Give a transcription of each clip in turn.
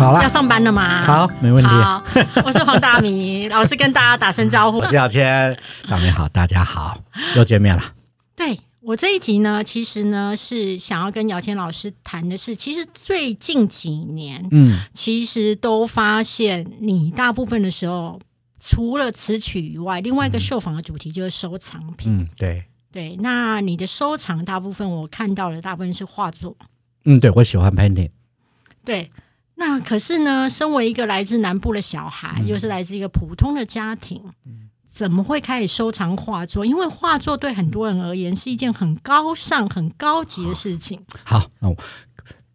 好了要上班了吗？好，没问题。好，我是黄大米 老师，跟大家打声招呼我。是姚谦，大明好，大家好，又见面了。对我这一集呢，其实呢是想要跟姚谦老师谈的是，其实最近几年，嗯，其实都发现你大部分的时候，除了词曲以外，另外一个受访的主题就是收藏品。嗯，对，对，那你的收藏大部分我看到的大部分是画作。嗯，对我喜欢 painting。对，那可是呢，身为一个来自南部的小孩，又是来自一个普通的家庭，怎么会开始收藏画作？因为画作对很多人而言是一件很高尚、很高级的事情。好，那我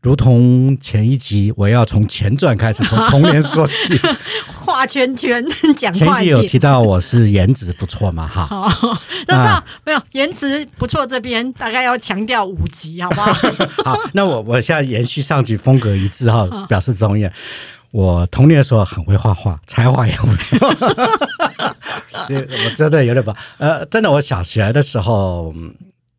如同前一集，我要从前传开始，从童年说起。画圈圈，讲前。集有提到我是颜值不错嘛，哈。好，那那没有颜值不错，这边大概要强调五集，好不好？好，那我我现在延续上集风格一致哈，表示中意。我童年的时候很会画画，才华也我真的有点不呃，真的，我小学的时候。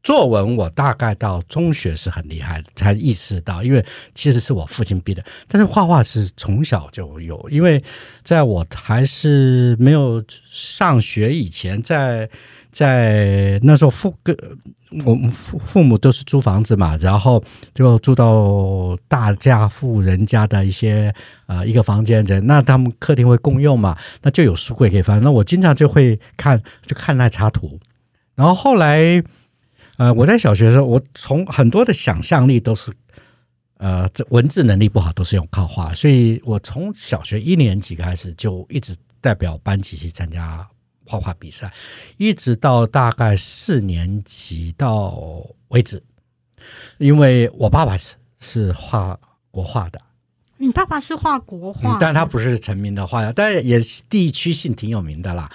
作文我大概到中学是很厉害，才意识到，因为其实是我父亲逼的。但是画画是从小就有，因为在我还是没有上学以前，在在那时候父跟我们父父母都是租房子嘛，然后就住到大家富人家的一些呃一个房间人，那他们客厅会共用嘛，那就有书柜可以翻。那我经常就会看，就看那插图。然后后来，呃，我在小学的时候，我从很多的想象力都是，呃，这文字能力不好，都是用靠画，所以我从小学一年级开始就一直代表班级去参加画画比赛，一直到大概四年级到为止。因为我爸爸是是画国画的，你爸爸是画国画嗯，，但他不是成名的画家，但也是地区性挺有名的啦。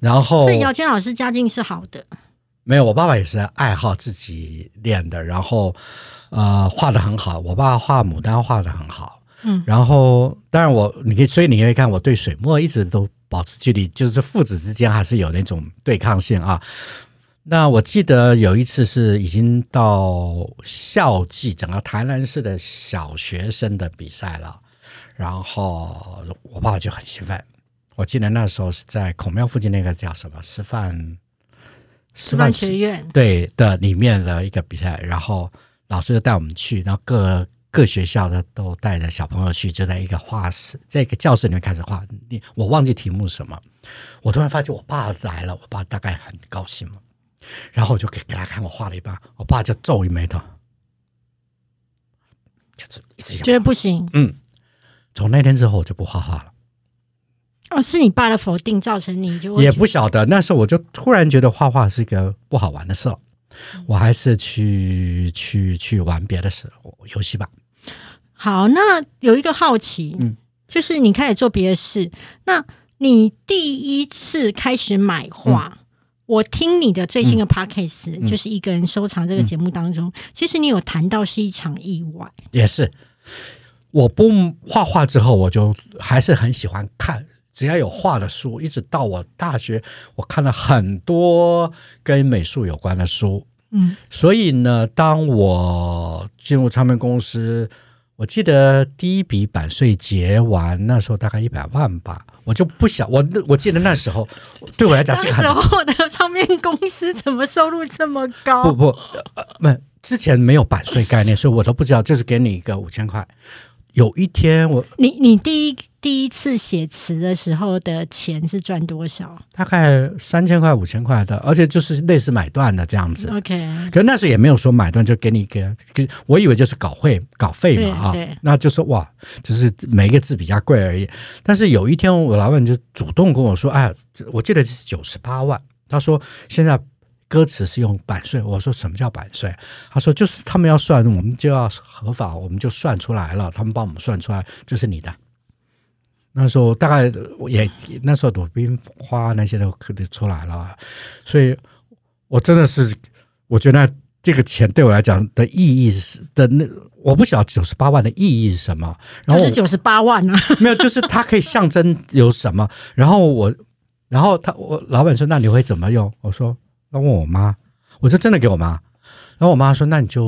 然后所以姚谦老师家境是好的。没有，我爸爸也是爱好自己练的，然后呃画的很好。我爸画牡丹画的很好，嗯，然后当然我你可以，所以你可以看我对水墨一直都保持距离，就是父子之间还是有那种对抗性啊。那我记得有一次是已经到校际整个台南市的小学生的比赛了，然后我爸爸就很兴奋。我记得那时候是在孔庙附近那个叫什么师范师范学院，对的里面的一个比赛，然后老师就带我们去，然后各各学校的都带着小朋友去，就在一个画室，在一个教室里面开始画。你我忘记题目什么，我突然发现我爸来了，我爸大概很高兴嘛，然后我就给给他看我画了一半，我爸就皱一眉头，就是一直觉得不行嗯，从那天之后我就不画画了。哦，是你爸的否定造成你就也不晓得，那时候我就突然觉得画画是一个不好玩的事了，我还是去去去玩别的事游戏吧。好。那有一个好奇，嗯就是你开始做别的事，那你第一次开始买画。我听你的最新的 podcast，、嗯就是一个人收藏这个节目当中，其实你有谈到是一场意外，也是，我不画画之后，我就还是很喜欢看，只要有画的书，一直到我大学，我看了很多跟美术有关的书。嗯，所以呢，当我进入唱片公司，我记得第一笔版税结完，那时候大概一百万吧，我就不想我我记得那时候对我来讲当是个很时候的唱片公司怎么收入这么高？不不，呃，之前没有版税概念，所以我都不知道，就是给你一个五千块。有一天我你你第一第一次写词的时候的钱是赚多少大概三千块、五千块的，而且就是类似买断的这样子。？OK，可是那时候也没有说买断就给你一个，给我以为就是稿费稿费嘛啊那就是哇，就是每一个字比较贵而已。但是有一天我老板就主动跟我说，哎，我记得是九十八万，他说现在歌词是用版税，我说什么叫版税？他说就是他们要算，我们就要合法，我们就算出来了，他们帮我们算出来，这是你的。那时候大概也那时候鲁冰花那些都可能出来了，所以我真的是我觉得这个钱对我来讲的意义是的那我不晓得九十八万的意义是什么，然后就是九十八万啊！没有，就是它可以象征有什么。然后我，然后他我老板说：“那你会怎么用？”我说：“那问我妈。”我就真的给我妈。然后我妈说：“那你就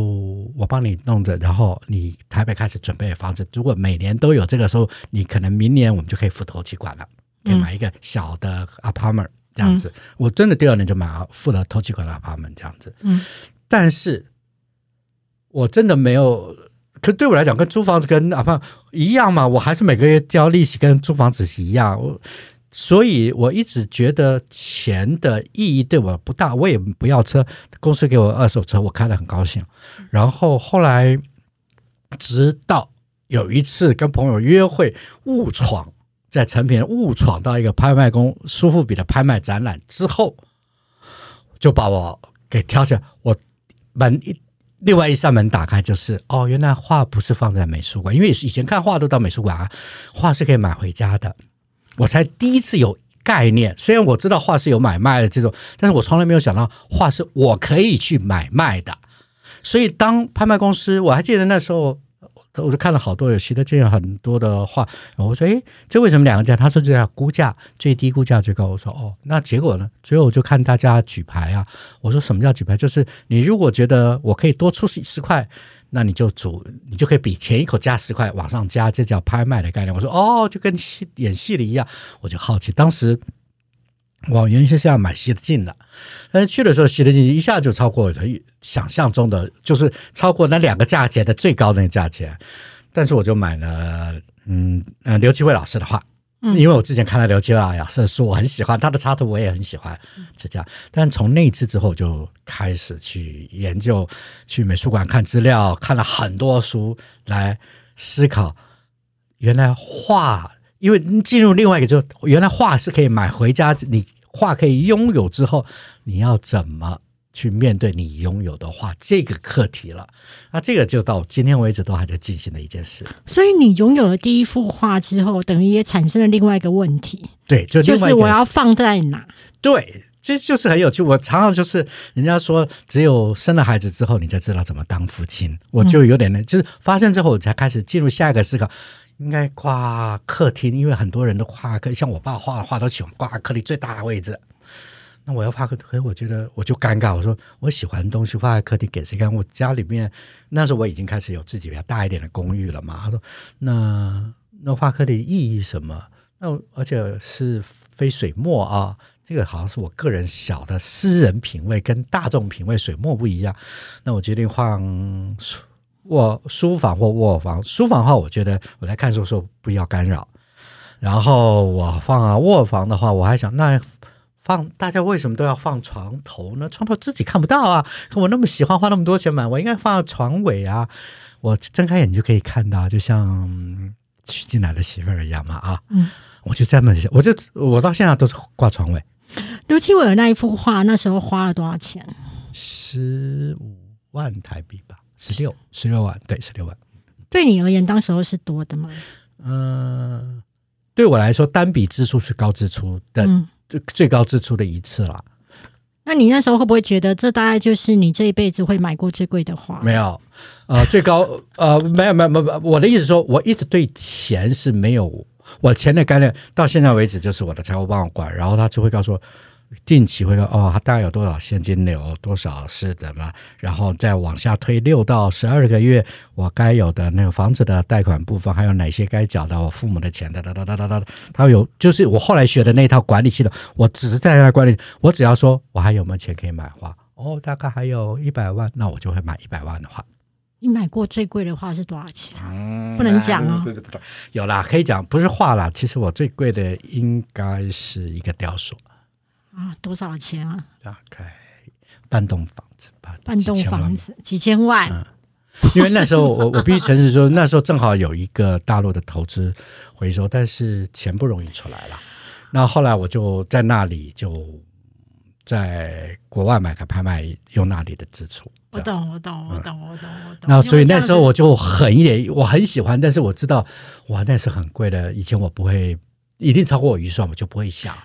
我帮你弄着，然后你台北开始准备房子。如果每年都有这个时候，你可能明年我们就可以付头期款了，可以买一个小的 apartment 这样子。我真的第二年就买了付了头期款的 apartment 这样子。嗯，但是我真的没有，可对我来讲，跟租房子跟啊不一样嘛，我还是每个月交利息，跟租房子是一样。我所以，我一直觉得钱的意义对我不大，我也不要车。公司给我二手车，我开的很高兴。然后后来，直到有一次跟朋友约会，误闯在成品误闯到一个拍卖公苏富比的拍卖展览之后，就把我给挑起来。我门一另外一扇门打开，就是哦，原来画不是放在美术馆，因为以前看画都到美术馆啊，画是可以买回家的。我才第一次有概念，虽然我知道画是有买卖的这种，但是我从来没有想到画是我可以去买卖的。所以当拍卖公司，我还记得那时候，我就看了好多有徐德进很多的画，我说：“诶，这为什么两个价？”他说：“这叫估价，最低估价最高。”我说：“哦，那结果呢？”最后我就看大家举牌啊。我说：“什么叫举牌？就是你如果觉得我可以多出十块。”那你就主，你就可以比前一口加十块往上加，这叫拍卖的概念。我说哦，就跟戏演戏的一样，我就好奇。当时我原先是要买西德进的，但是去的时候西德进一下就超过想象中的，就是超过那两个价钱的最高的那个价钱。但是我就买了，嗯呃，刘奇伟老师的画。因为我之前看了刘基亚瑟书，我很喜欢他的插图，我也很喜欢，就这样。但从那一次之后，就开始去研究，去美术馆看资料，看了很多书来思考。原来画，因为进入另外一个，就原来画是可以买回家，你画可以拥有之后，你要怎么？去面对你拥有的画这个课题了，那这个就到今天为止都还在进行的一件事。所以你拥有了第一幅画之后，等于也产生了另外一个问题。对，就就是我要放在哪？对，这就是很有趣。我常常就是人家说，只有生了孩子之后，你才知道怎么当父亲。我就有点呢，就是发生之后，我才开始进入下一个思考，应该挂客厅，因为很多人的画，像我爸画画都喜欢挂客厅最大的位置。那我要画个，可是我觉得我就尴尬。我说我喜欢东西放在客厅给谁看？我家里面那时候我已经开始有自己比较大一点的公寓了嘛。他说那那画客厅意义什么？那而且是非水墨啊，这个好像是我个人小的私人品味，跟大众品味水墨不一样。那我决定放卧书房或卧房。书房的话，我觉得我在看书的时候不要干扰。然后我放啊卧房的话，我还想那。放大家为什么都要放床头呢？床头自己看不到啊！我那么喜欢花那么多钱买，我应该放床尾啊！我睁开眼就可以看到，就像娶进来的媳妇儿一样嘛啊！嗯，我就这么想，我就我到现在都是挂床尾。刘七伟的那一幅画，那时候花了多少钱？十五万台币吧，十六十六万，对，十六万。对你而言，当时候是多的吗？嗯，对我来说，单笔支出是高支出的。最最高支出的一次了，那你那时候会不会觉得这大概就是你这一辈子会买过最贵的花？没有，呃，最高呃，没有没有没有，我的意思说，我一直对钱是没有，我钱的概念到现在为止就是我的财务帮我管，然后他就会告诉我。定期会说哦，他大概有多少现金流，多少是怎么？然后再往下推六到十二个月，我该有的那个房子的贷款部分，还有哪些该缴的我父母的钱哒哒哒哒哒哒，他有就是我后来学的那套管理系统，我只是在那管理，我只要说我还有没有钱可以买画，哦，大概还有一百万，那我就会买一百万的画。你买过最贵的画是多少钱？不能讲啊。对对对，有啦，可以讲，不是画啦。其实我最贵的应该是一个雕塑。啊，多少钱啊？大概半栋房子吧，半栋房子几千万。嗯，因为那时候我我必须诚实说，那时候正好有一个大陆的投资回收，但是钱不容易出来了。那后来我就在那里就在国外买个拍卖，用那里的支出。我懂，我懂，我懂，我懂，我懂。那所以那时候我就狠一点，我很喜欢，但是我知道哇，那是很贵的。以前我不会，一定超过我预算，我就不会想。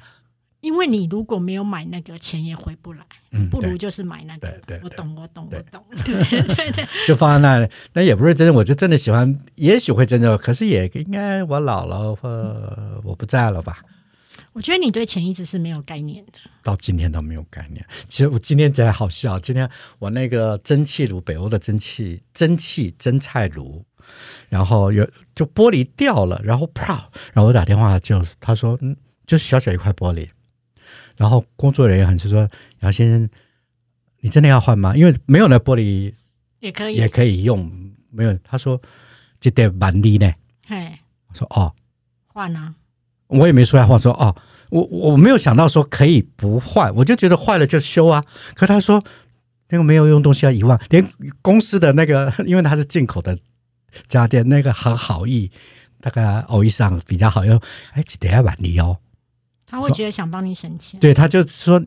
因为你如果没有买那个，钱也回不来，嗯，不如就是买那个。对对，我懂，我懂，我懂。对对 对，就放在那里，那也不是真的，我就真的喜欢，也许会真的，可是也应该我老了或我不在了吧。我觉得你对钱一直是没有概念的。到今天都没有概念。其实我今天才好笑，今天我那个蒸汽炉，北欧的蒸汽蒸汽蒸菜炉，然后有就玻璃掉了，然后啪，然后我打电话就他说嗯，就是小小一块玻璃，然后工作人员就说杨先生，你真的要换吗？因为没有那玻璃也可以，也可以用，没有。他说这得蛮低呢。嘿，我说哦，换啊。我也没说要换，说哦，我我没有想到说可以不换，我就觉得坏了就修啊。可他说那个没有用东西要一万，连公司的那个，因为它是进口的家电，那个很好意，大概偶一上比较好用，哎，等下晚你哦。他会觉得想帮你省钱，对，他就说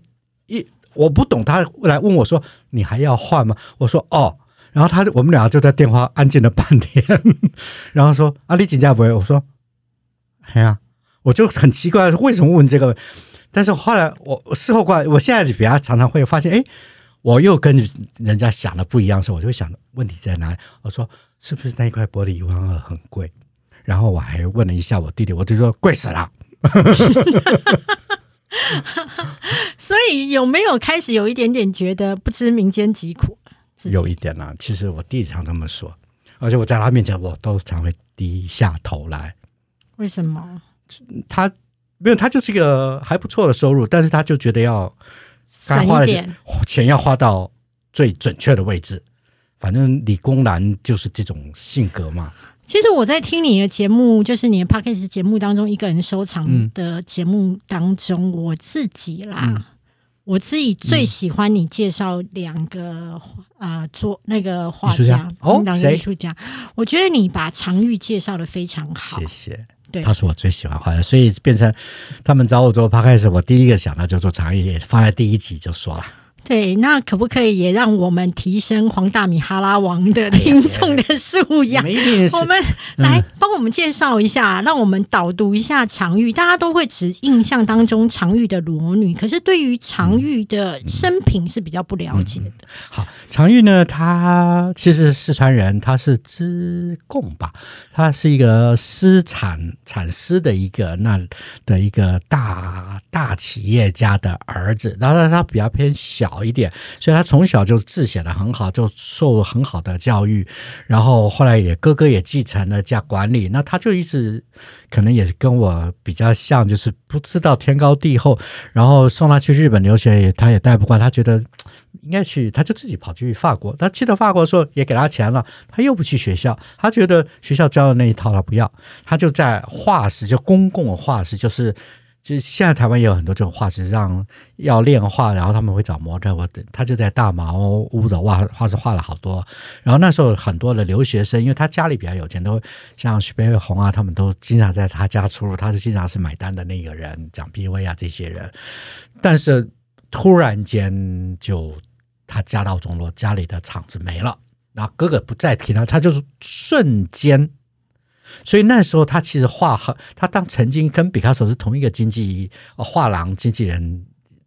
一我不懂，他来问我说你还要换吗？我说哦，然后他我们俩就在电话安静了半天，然后说啊，你请假不？我说哎呀。我就很奇怪，为什么问这个？但是后来我事后过来，我现在比较常常会发现，哎，我又跟人家想的不一样时候，我就会想问题在哪里？我说是不是那一块玻璃一万二很贵？然后我还问了一下我弟弟，我就说贵死了。所以有没有开始有一点点觉得不知民间疾苦？有一点啊，其实我弟弟常这么说，而且我在他面前我都常会低下头来。为什么？他没有，他就是一个还不错的收入，但是他就觉得要省一点钱，要花到最准确的位置。反正理工男就是这种性格嘛。其实我在听你的节目，就是你的 p a c k a g e 节目当中，一个人收藏的节目当中，我自己啦，我自己最喜欢你介绍两个啊，做那个画家哦，两个艺术家，我觉得你把常玉介绍的非常好，谢谢。他是我最喜欢画的，所以变成他们找我做 p 开始，我第一个想到就做长也放在第一集就说了。对，那可不可以也让我们提升黄大米哈拉王的听众的素养？我们来帮我们介绍一下，让我们导读一下常玉。大家都会只印象当中常玉的裸女，可是对于常玉的生平是比较不了解的。好，常玉呢，他其实四川人，他是资贡吧，他是一个丝产产丝的一个那的一个大大企业家的儿子，然后他比较偏小。一点，所以他从小就字写的很好，就受很好的教育，然后后来也哥哥也继承了家管理，那他就一直可能也跟我比较像，就是不知道天高地厚，然后送他去日本留学，也他也带不惯，他觉得应该去，他就自己跑去法国，他去到法国的时候也给他钱了，他又不去学校，他觉得学校教的那一套他不要，他就在画室，就公共画室，就是。就现在台湾也有很多这种画室，让要练画，然后他们会找模特。我他就在大茅屋的画画室画了好多。然后那时候很多的留学生，因为他家里比较有钱，都像徐悲鸿啊，他们都经常在他家出入，他是经常是买单的那个人，蒋碧薇啊这些人。但是突然间就他家道中落，家里的厂子没了，然后哥哥不再提他，他就是瞬间。所以那时候他其实画很，他当曾经跟毕卡索是同一个经纪画廊经纪人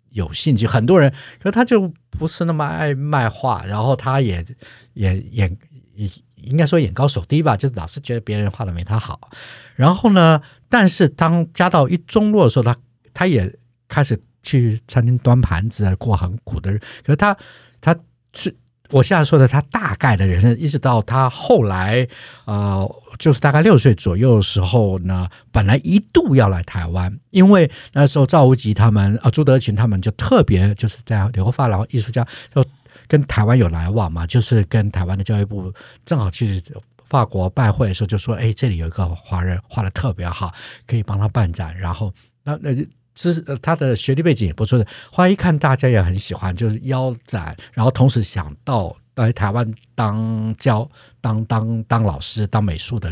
有兴趣，很多人，可他就不是那么爱卖画，然后他也也眼也应该说眼高手低吧，就是老是觉得别人画的没他好。然后呢，但是当家道一中落的时候，他他也开始去餐厅端盘子啊，过很苦的日。可是他他是。我现在说的他大概的人生，一直到他后来，呃，就是大概六岁左右的时候呢，本来一度要来台湾，因为那时候赵无极他们啊，朱德群他们就特别就是在留发廊艺术家，就跟台湾有来往嘛，就是跟台湾的教育部正好去法国拜会的时候，就说，哎，这里有一个华人画的特别好，可以帮他办展，然后那那。是他的学历背景也不错的，后来一看大家也很喜欢，就是腰斩，然后同时想到来台湾当教、当当当老师、当美术的，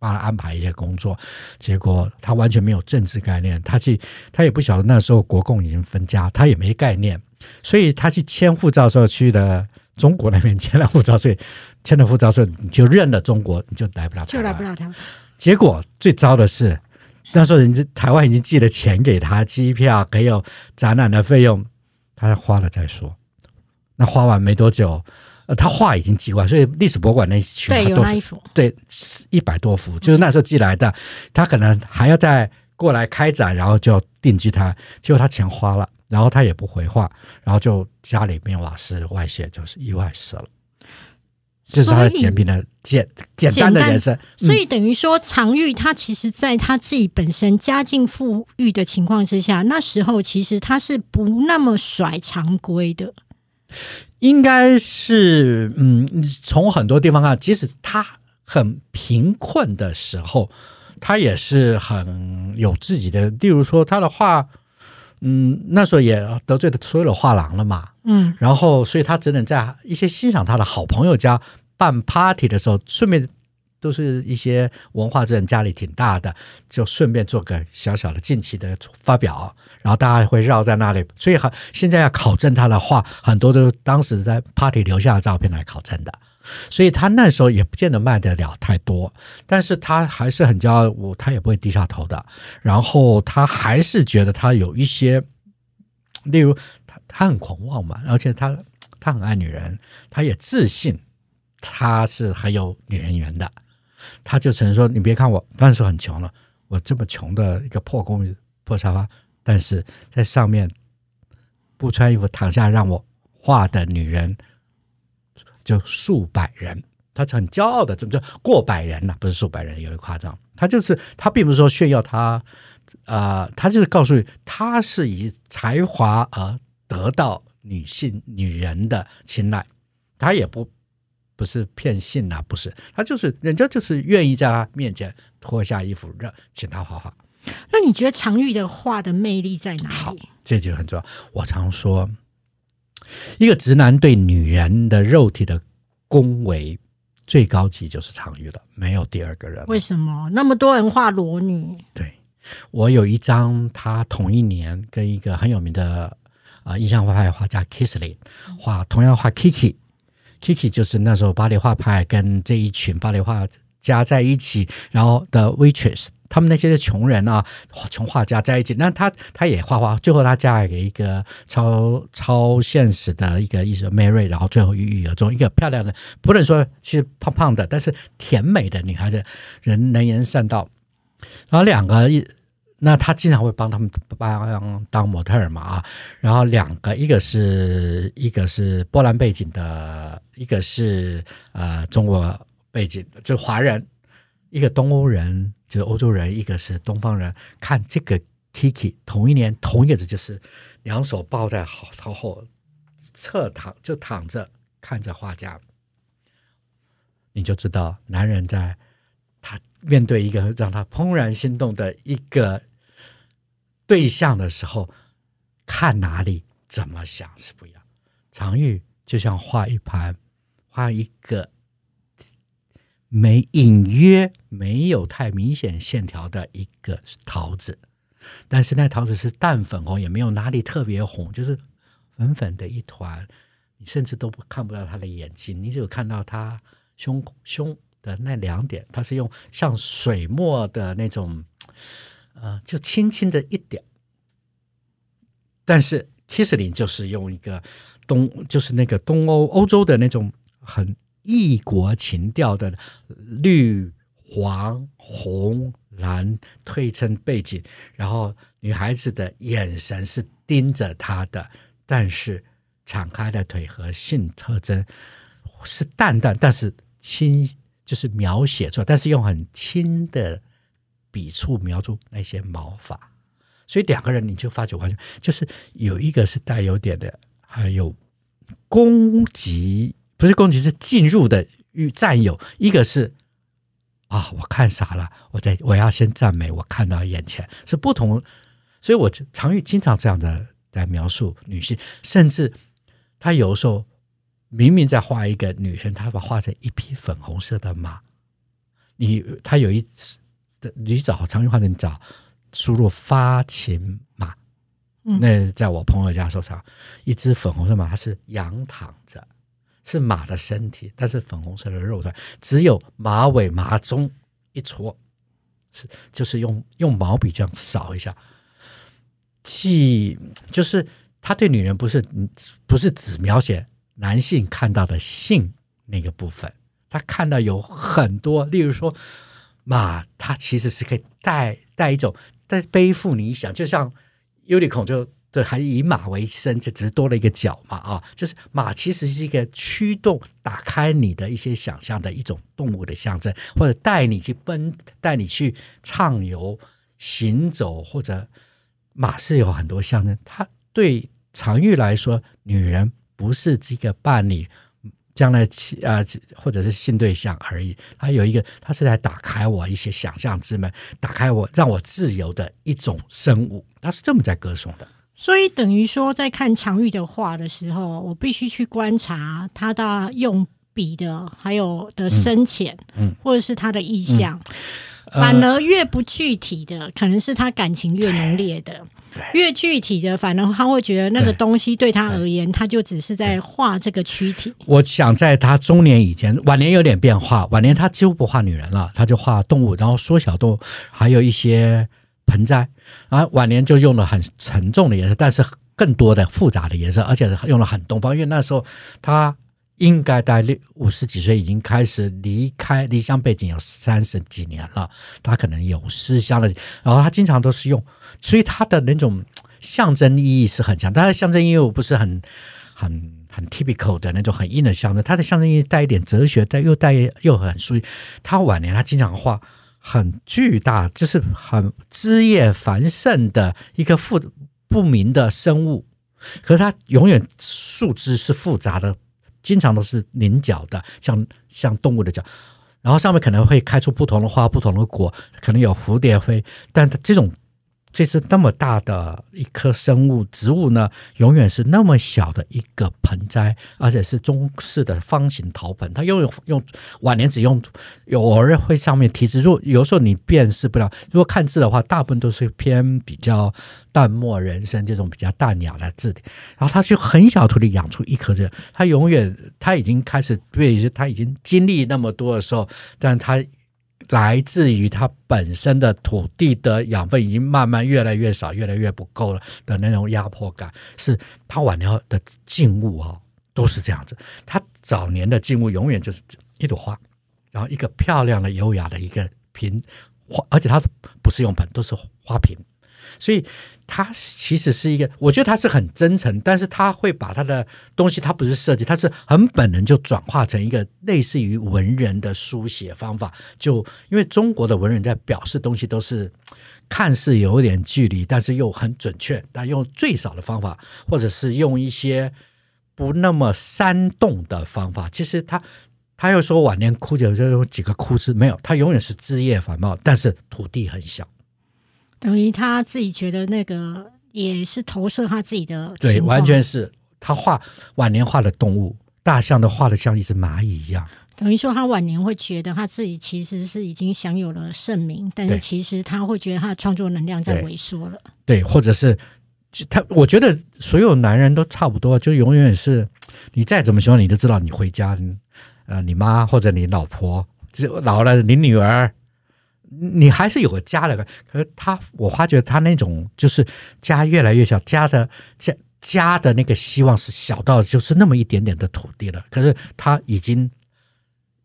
帮他安排一些工作。结果他完全没有政治概念，他去他也不晓得那时候国共已经分家，他也没概念，所以他去签护照时候去的中国那边 签了护照，所以签了护照说你就认了中国，你就来不了，就来不了台湾。结果最糟的是。那时候人家台湾已经寄了钱给他，机票还有展览的费用，他花了再说。那花完没多久，呃，他画已经寄完，所以历史博物馆那群对有那一幅，对一百多幅，就是那时候寄来的。他可能还要再过来开展，然后就定居他，结果他钱花了，然后他也不回话，然后就家里面瓦斯外泄，就是意外死了。这是他的简平的简简单的人生，所以等于说，常玉他其实在他自己本身家境富裕的情况之下，那时候其实他是不那么甩常规的。应该是嗯，从很多地方看，即使他很贫困的时候，他也是很有自己的。例如说，他的画，嗯，那时候也得罪的所有的画廊了嘛，嗯，然后所以他只能在一些欣赏他的好朋友家办 party 的时候，顺便都是一些文化人家里挺大的，就顺便做个小小的近期的发表，然后大家会绕在那里，所以很现在要考证他的画，很多都是当时在 party 留下的照片来考证的。所以他那时候也不见得卖得了太多，但是他还是很骄傲，他也不会低下头的。然后他还是觉得他有一些，例如他他很狂妄嘛，而且他他很爱女人，他也自信他是很有女人缘的。他就曾说：“你别看我当时很穷了，我这么穷的一个破公寓破沙发，但是在上面不穿衣服躺下让我画的女人。”就数百人，他很骄傲的，怎么叫过百人呢、不是数百人，有点夸张。他就是他，并不是说炫耀他，呃，他就是告诉你，他是以才华而得到女性女人的青睐，他也不不是骗性啊，不是，他就是人家就是愿意在他面前脱下衣服让请他画画。那你觉得常玉的画的魅力在哪里？这就很重要。我常说，一个直男对女人的肉体的恭维，最高级就是常玉了，没有第二个人。为什么那么多人画裸女？对我有一张，他同一年跟一个很有名的啊、呃印象画派画家 Kissley 画，同样画 Kiki。Kiki 就是那时候巴黎画派跟这一群巴黎画家在一起，然后的 waitress，他们那些穷人啊，穷画家在一起，那他他也画画，最后他嫁给一个超超现实的一个艺术 Mary，然后最后郁郁而终，一个漂亮的，不能说是胖胖的，但是甜美的女孩子，人能言善道。然后两个一，那他经常会帮他们帮当模特儿嘛啊，然后两个一个是一个是波兰背景的，一个是呃中国背景的，就华人，一个东欧人就是欧洲人，一个是东方人。看这个 Kiki 同一年同一个字，就是两手抱在头后，侧躺就躺着看着画家，你就知道男人在他面对一个让他怦然心动的一个对象的时候，看哪里怎么想是不一样。常玉就像画一盘，画一个没隐约没有太明显线条的一个桃子，但是那桃子是淡粉红，也没有哪里特别红，就是粉粉的一团，你甚至都不看不到他的眼睛，你只有看到他胸胸的那两点，它是用像水墨的那种，呃，就轻轻的一点。但是 Kisling 就是用一个东，就是那个东欧欧洲的那种很异国情调的绿、黄、红、蓝推成背景，然后女孩子的眼神是盯着他的，但是敞开的腿和性特征是淡淡，但是轻，就是描写出来，但是用很轻的笔触描出那些毛发。所以两个人你就发觉完全就是有一个是带有点的，还有攻击，不是攻击是进入的欲占有，一个是啊我看傻了，我在我要先赞美我看到眼前是不同，所以我常遇经常这样的在描述女性，甚至他有时候明明在画一个女生，他把画成一匹粉红色的马，你他有一次的你找常遇画成你找。输入发情马，那在我朋友家收藏一只粉红色马，它是仰躺着，是马的身体，但是粉红色的肉团，只有马尾马中一撮，是就是用用毛笔这样扫一下，既就是他对女人不是不是只描写男性看到的性那个部分，他看到有很多，例如说马，它其实是可以带带一种在背负你想，就像尤里孔就对，还以马为生，就只是多了一个角嘛啊，就是马其实是一个驱动、打开你的一些想象的一种动物的象征，或者带你去奔、带你去畅游、行走，或者马是有很多象征。它对常玉来说，女人不是这个伴侣。将来妻啊，或者是性对象而已。它有一个，它是来打开我一些想象之门，打开我让我自由的一种生物。它是这么在歌颂的。所以等于说，在看常玉的画的时候，我必须去观察他的用笔的，还有的深浅，嗯，或者是他的意象。反而越不具体的，可能是他感情越浓烈的；越具体的，反而他会觉得那个东西对他而言，他就只是在画这个躯体。我想在他中年以前，晚年有点变化。晚年他几乎不画女人了，他就画动物，然后缩小动物，还有一些盆栽。然后晚年就用了很沉重的颜色，但是更多的复杂的颜色，而且用了很东方。因为那时候他。应该在六五十几岁已经开始离开离乡背景有三十几年了，他可能有思乡了。然后他经常都是用，所以他的那种象征意义是很强。他的象征意义又不是很很很 typical 的那种很硬的象征，他的象征意义带一点哲学，带又带又很属于他晚年他经常画很巨大，就是很枝叶繁盛的一个复不明的生物，可是它永远树枝是复杂的。经常都是菱角的，像像动物的角，然后上面可能会开出不同的花、不同的果，可能有蝴蝶飞，但它这种。这是那么大的一棵生物植物呢，永远是那么小的一个盆栽，而且是中式的方形陶盆。它用用晚年只用有，偶尔会上面题字。如果有时候你辨识不了，如果看字的话，大部分都是偏比较淡漠人生这种比较淡雅的字体。然后他就很小土里养出一棵这，他永远他已经开始对，他已经经历那么多的时候，但他。来自于它本身的土地的养分已经慢慢越来越少，越来越不够了的那种压迫感，是它晚年的静物啊，都是这样子。它早年的静物永远就是一朵花，然后一个漂亮的、优雅的一个瓶花，而且它不是用盆，都是花瓶，所以。他其实是一个，我觉得他是很真诚，但是他会把他的东西，他不是设计，他是很本能就转化成一个类似于文人的书写方法。就因为中国的文人在表示东西都是看似有点距离，但是又很准确，但用最少的方法，或者是用一些不那么煽动的方法。其实他他又说晚年枯竭就有几个枯枝，没有，他永远是枝叶繁茂，但是土地很小。等于他自己觉得那个也是投射他自己的，对，完全是他画晚年画的动物，大象都画的像一只蚂蚁一样。等于说他晚年会觉得他自己其实是已经享有了盛名，但是其实他会觉得他的创作能量在萎缩了。对，或者是他，我觉得所有男人都差不多，就永远是你再怎么喜欢，你都知道你回家，呃，你妈或者你老婆，就老了，你女儿。你还是有个家的，可是他，我发觉他那种就是家越来越小，家的家家的那个希望是小到就是那么一点点的土地了。可是他已经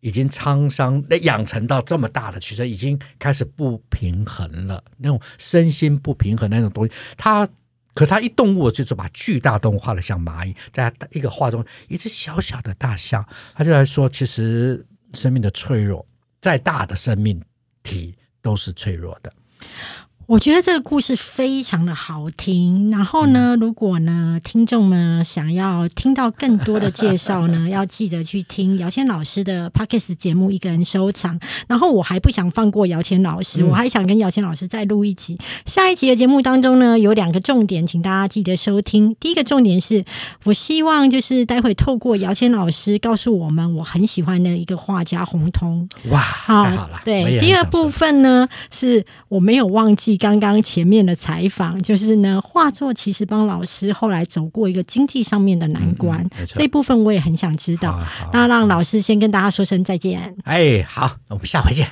已经沧桑，养成到这么大的趋势，已经开始不平衡了。那种身心不平衡那种东西，他可他一动物就是把巨大动物画的像蚂蚁，在一个画中一只小小的大象，他就来说，其实生命的脆弱，再大的生命体。都是脆弱的。我觉得这个故事非常的好听。然后呢，如果呢听众们想要听到更多的介绍呢，要记得去听姚谦老师的 Pockets 节目《一个人收藏》。然后我还不想放过姚谦老师，我还想跟姚谦老师再录一集。下一集的节目当中呢，有两个重点，请大家记得收听。第一个重点是我希望就是待会透过姚谦老师告诉我们我很喜欢的一个画家洪通。哇，太好了！对，第二部分呢是我没有忘记。刚刚前面的采访，就是呢，画作其实帮老师后来走过一个经济上面的难关，这一部分我也很想知道。那让老师先跟大家说声再见。哎，好，我们下回见。